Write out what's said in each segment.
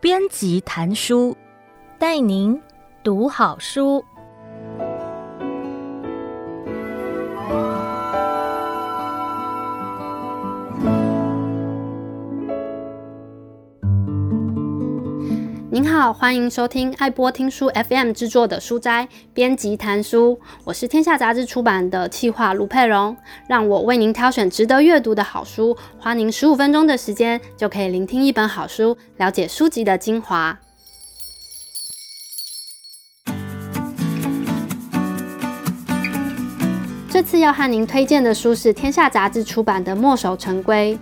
编辑谈书，带您读好书。您好，欢迎收听爱播听书 FM 制作的书斋编辑谈书，我是天下杂志出版的企划卢佩蓉，让我为您挑选值得阅读的好书，花您十五分钟的时间就可以聆听一本好书，了解书籍的精华。这次要和您推荐的书是天下杂志出版的《墨守成规》，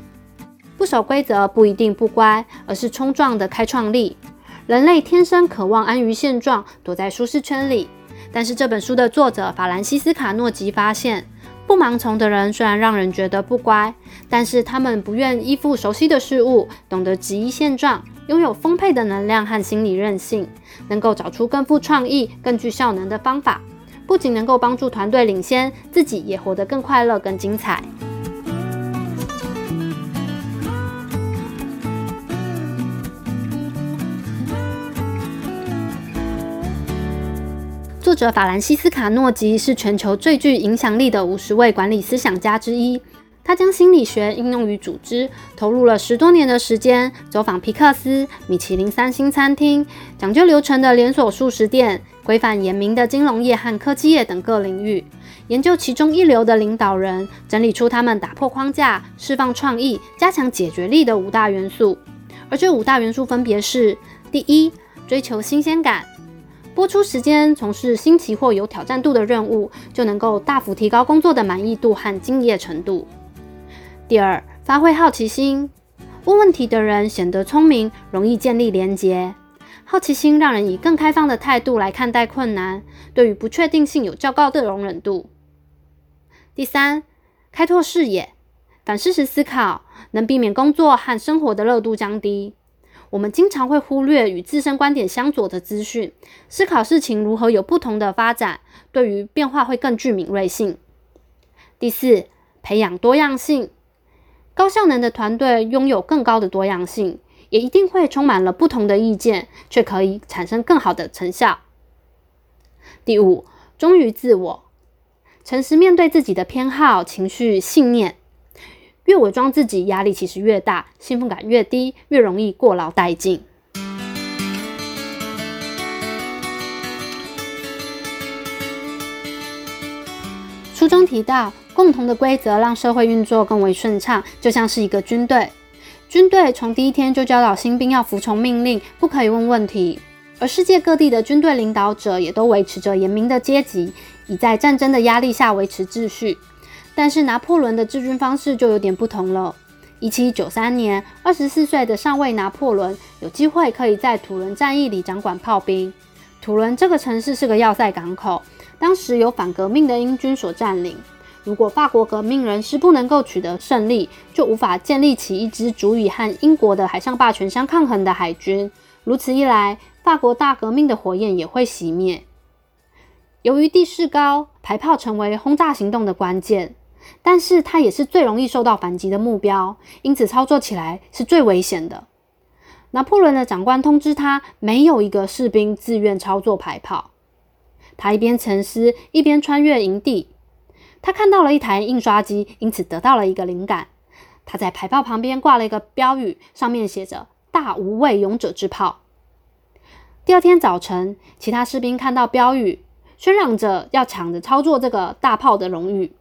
不守规则不一定不乖，而是冲撞的开创力。人类天生渴望安于现状，躲在舒适圈里。但是这本书的作者法兰西斯卡诺吉发现，不盲从的人虽然让人觉得不乖，但是他们不愿依附熟悉的事物，懂得质疑现状，拥有丰沛的能量和心理韧性，能够找出更富创意、更具效能的方法，不仅能够帮助团队领先，自己也活得更快乐、更精彩。作者法兰西斯卡诺吉是全球最具影响力的五十位管理思想家之一。他将心理学应用于组织，投入了十多年的时间，走访皮克斯、米其林三星餐厅、讲究流程的连锁素食店、规范严明的金融业和科技业等各领域，研究其中一流的领导人，整理出他们打破框架、释放创意、加强解决力的五大元素。而这五大元素分别是：第一，追求新鲜感。播出时间从事新奇或有挑战度的任务，就能够大幅提高工作的满意度和敬业程度。第二，发挥好奇心，问问题的人显得聪明，容易建立连结。好奇心让人以更开放的态度来看待困难，对于不确定性有较高的容忍度。第三，开拓视野，反事实思考，能避免工作和生活的热度降低。我们经常会忽略与自身观点相左的资讯，思考事情如何有不同的发展，对于变化会更具敏锐性。第四，培养多样性，高效能的团队拥有更高的多样性，也一定会充满了不同的意见，却可以产生更好的成效。第五，忠于自我，诚实面对自己的偏好、情绪、信念。越伪装自己，压力其实越大，兴奋感越低，越容易过劳殆尽。书中提到，共同的规则让社会运作更为顺畅，就像是一个军队。军队从第一天就教导新兵要服从命令，不可以问问题。而世界各地的军队领导者也都维持着严明的阶级，以在战争的压力下维持秩序。但是拿破仑的治军方式就有点不同了。一七九三年，二十四岁的上尉拿破仑有机会可以在土伦战役里掌管炮兵。土伦这个城市是个要塞港口，当时由反革命的英军所占领。如果法国革命人士不能够取得胜利，就无法建立起一支足以和英国的海上霸权相抗衡的海军。如此一来，法国大革命的火焰也会熄灭。由于地势高，排炮成为轰炸行动的关键。但是它也是最容易受到反击的目标，因此操作起来是最危险的。拿破仑的长官通知他，没有一个士兵自愿操作排炮。他一边沉思，一边穿越营地。他看到了一台印刷机，因此得到了一个灵感。他在排炮旁边挂了一个标语，上面写着“大无畏勇者之炮”。第二天早晨，其他士兵看到标语，喧嚷着要抢着操作这个大炮的荣誉。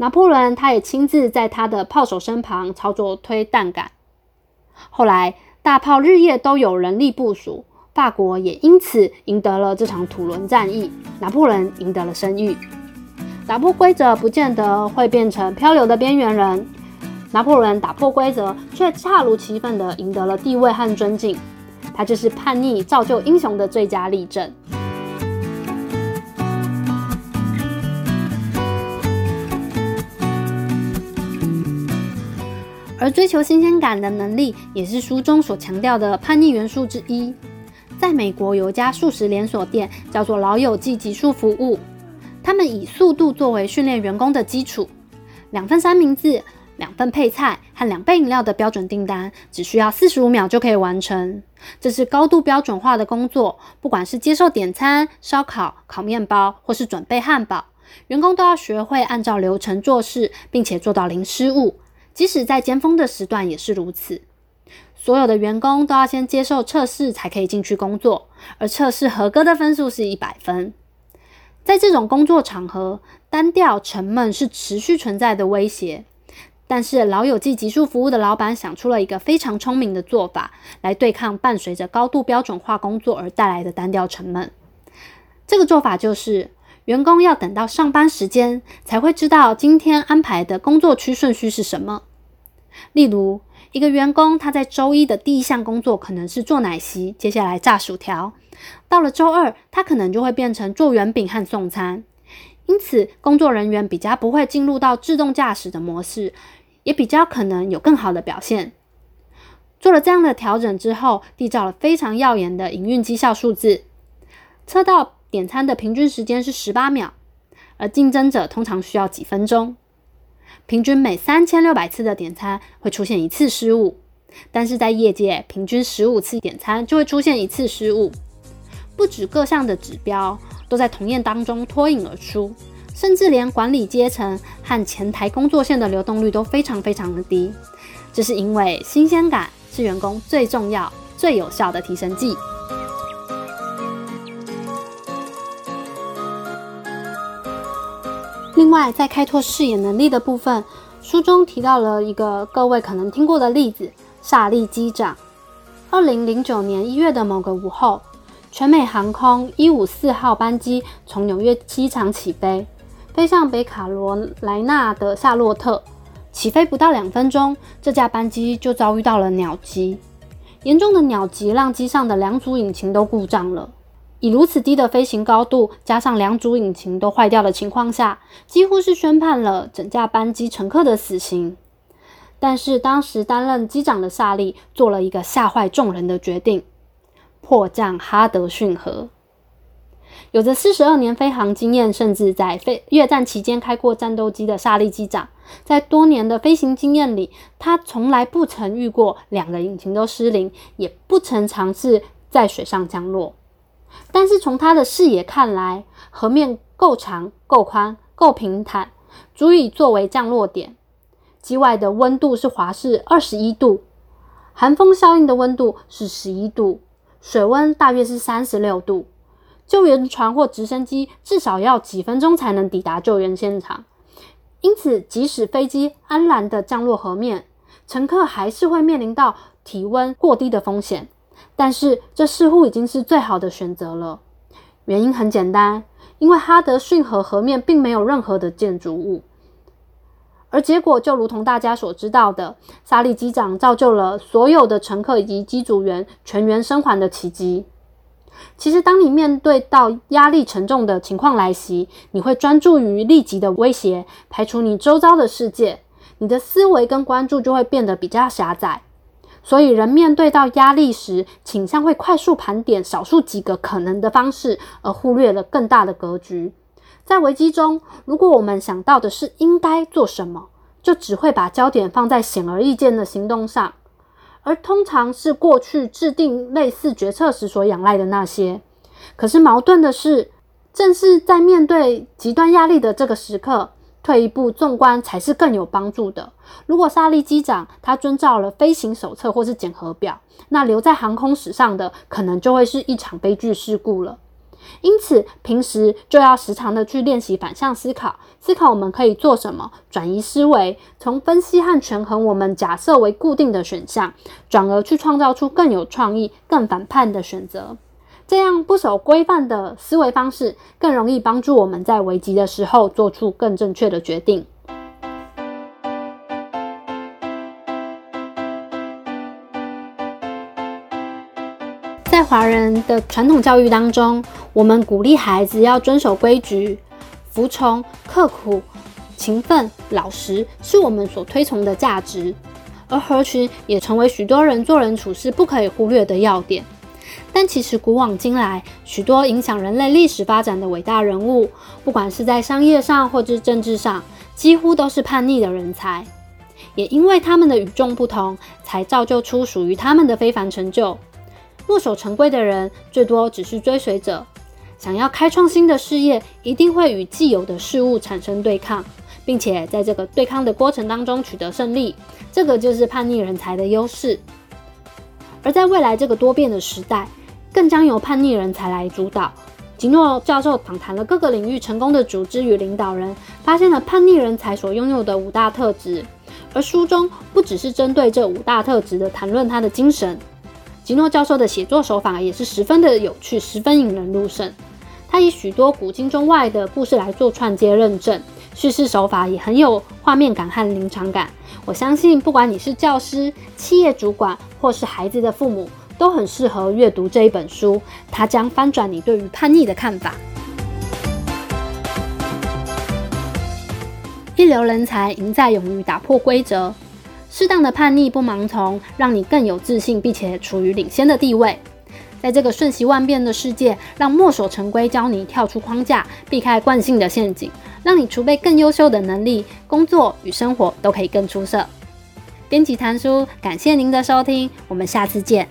拿破仑他也亲自在他的炮手身旁操作推弹杆。后来，大炮日夜都有人力部署，法国也因此赢得了这场土伦战役，拿破仑赢得了声誉。打破规则不见得会变成漂流的边缘人，拿破仑打破规则却恰如其分地赢得了地位和尊敬，他就是叛逆造就英雄的最佳例证。而追求新鲜感的能力，也是书中所强调的叛逆元素之一。在美国有一家素食连锁店，叫做老友记极速服务，他们以速度作为训练员工的基础。两份三明治、两份配菜和两杯饮料的标准订单，只需要四十五秒就可以完成。这是高度标准化的工作，不管是接受点餐、烧烤、烤面包，或是准备汉堡，员工都要学会按照流程做事，并且做到零失误。即使在尖峰的时段也是如此。所有的员工都要先接受测试才可以进去工作，而测试合格的分数是一百分。在这种工作场合，单调沉闷是持续存在的威胁。但是老友记极速服务的老板想出了一个非常聪明的做法，来对抗伴随着高度标准化工作而带来的单调沉闷。这个做法就是，员工要等到上班时间才会知道今天安排的工作区顺序是什么。例如，一个员工他在周一的第一项工作可能是做奶昔，接下来炸薯条。到了周二，他可能就会变成做圆饼和送餐。因此，工作人员比较不会进入到自动驾驶的模式，也比较可能有更好的表现。做了这样的调整之后，缔造了非常耀眼的营运绩效数字。车到点餐的平均时间是十八秒，而竞争者通常需要几分钟。平均每三千六百次的点餐会出现一次失误，但是在业界，平均十五次点餐就会出现一次失误。不止各项的指标都在同业当中脱颖而出，甚至连管理阶层和前台工作线的流动率都非常非常的低。这是因为新鲜感是员工最重要、最有效的提升剂。在开拓视野能力的部分，书中提到了一个各位可能听过的例子——萨利机长。二零零九年一月的某个午后，全美航空一五四号班机从纽约机场起飞，飞向北卡罗来纳的夏洛特。起飞不到两分钟，这架班机就遭遇到了鸟击。严重的鸟击让机上的两组引擎都故障了。以如此低的飞行高度，加上两组引擎都坏掉的情况下，几乎是宣判了整架班机乘客的死刑。但是当时担任机长的萨利做了一个吓坏众人的决定：迫降哈德逊河。有着四十二年飞航经验，甚至在飞越战期间开过战斗机的萨利机长，在多年的飞行经验里，他从来不曾遇过两个引擎都失灵，也不曾尝试在水上降落。但是从他的视野看来，河面够长、够宽、够平坦，足以作为降落点。机外的温度是华氏二十一度，寒风效应的温度是十一度，水温大约是三十六度。救援船或直升机至少要几分钟才能抵达救援现场。因此，即使飞机安然的降落河面，乘客还是会面临到体温过低的风险。但是，这似乎已经是最好的选择了。原因很简单，因为哈德逊河河面并没有任何的建筑物，而结果就如同大家所知道的，萨利机长造就了所有的乘客以及机组员全员生还的奇迹。其实，当你面对到压力沉重的情况来袭，你会专注于立即的威胁，排除你周遭的世界，你的思维跟关注就会变得比较狭窄。所以，人面对到压力时，倾向会快速盘点少数几个可能的方式，而忽略了更大的格局。在危机中，如果我们想到的是应该做什么，就只会把焦点放在显而易见的行动上，而通常是过去制定类似决策时所仰赖的那些。可是矛盾的是，正是在面对极端压力的这个时刻，退一步纵观才是更有帮助的。如果萨利机长他遵照了飞行手册或是检核表，那留在航空史上的可能就会是一场悲剧事故了。因此，平时就要时常的去练习反向思考，思考我们可以做什么，转移思维，从分析和权衡我们假设为固定的选项，转而去创造出更有创意、更反叛的选择。这样不守规范的思维方式，更容易帮助我们在危急的时候做出更正确的决定。在华人的传统教育当中，我们鼓励孩子要遵守规矩、服从、刻苦、勤奋、老实，是我们所推崇的价值。而合群也成为许多人做人处事不可以忽略的要点。但其实古往今来，许多影响人类历史发展的伟大人物，不管是在商业上或是政治上，几乎都是叛逆的人才。也因为他们的与众不同，才造就出属于他们的非凡成就。墨守成规的人，最多只是追随者。想要开创新的事业，一定会与既有的事物产生对抗，并且在这个对抗的过程当中取得胜利。这个就是叛逆人才的优势。而在未来这个多变的时代，更将由叛逆人才来主导。吉诺教授访谈了各个领域成功的组织与领导人，发现了叛逆人才所拥有的五大特质。而书中不只是针对这五大特质的谈论他的精神，吉诺教授的写作手法也是十分的有趣，十分引人入胜。他以许多古今中外的故事来做串接认证，叙事手法也很有画面感和临场感。我相信，不管你是教师、企业主管，或是孩子的父母，都很适合阅读这一本书。它将翻转你对于叛逆的看法。一流人才赢在勇于打破规则，适当的叛逆不盲从，让你更有自信，并且处于领先的地位。在这个瞬息万变的世界，让墨守成规教你跳出框架，避开惯性的陷阱，让你储备更优秀的能力，工作与生活都可以更出色。编辑谭叔，感谢您的收听，我们下次见。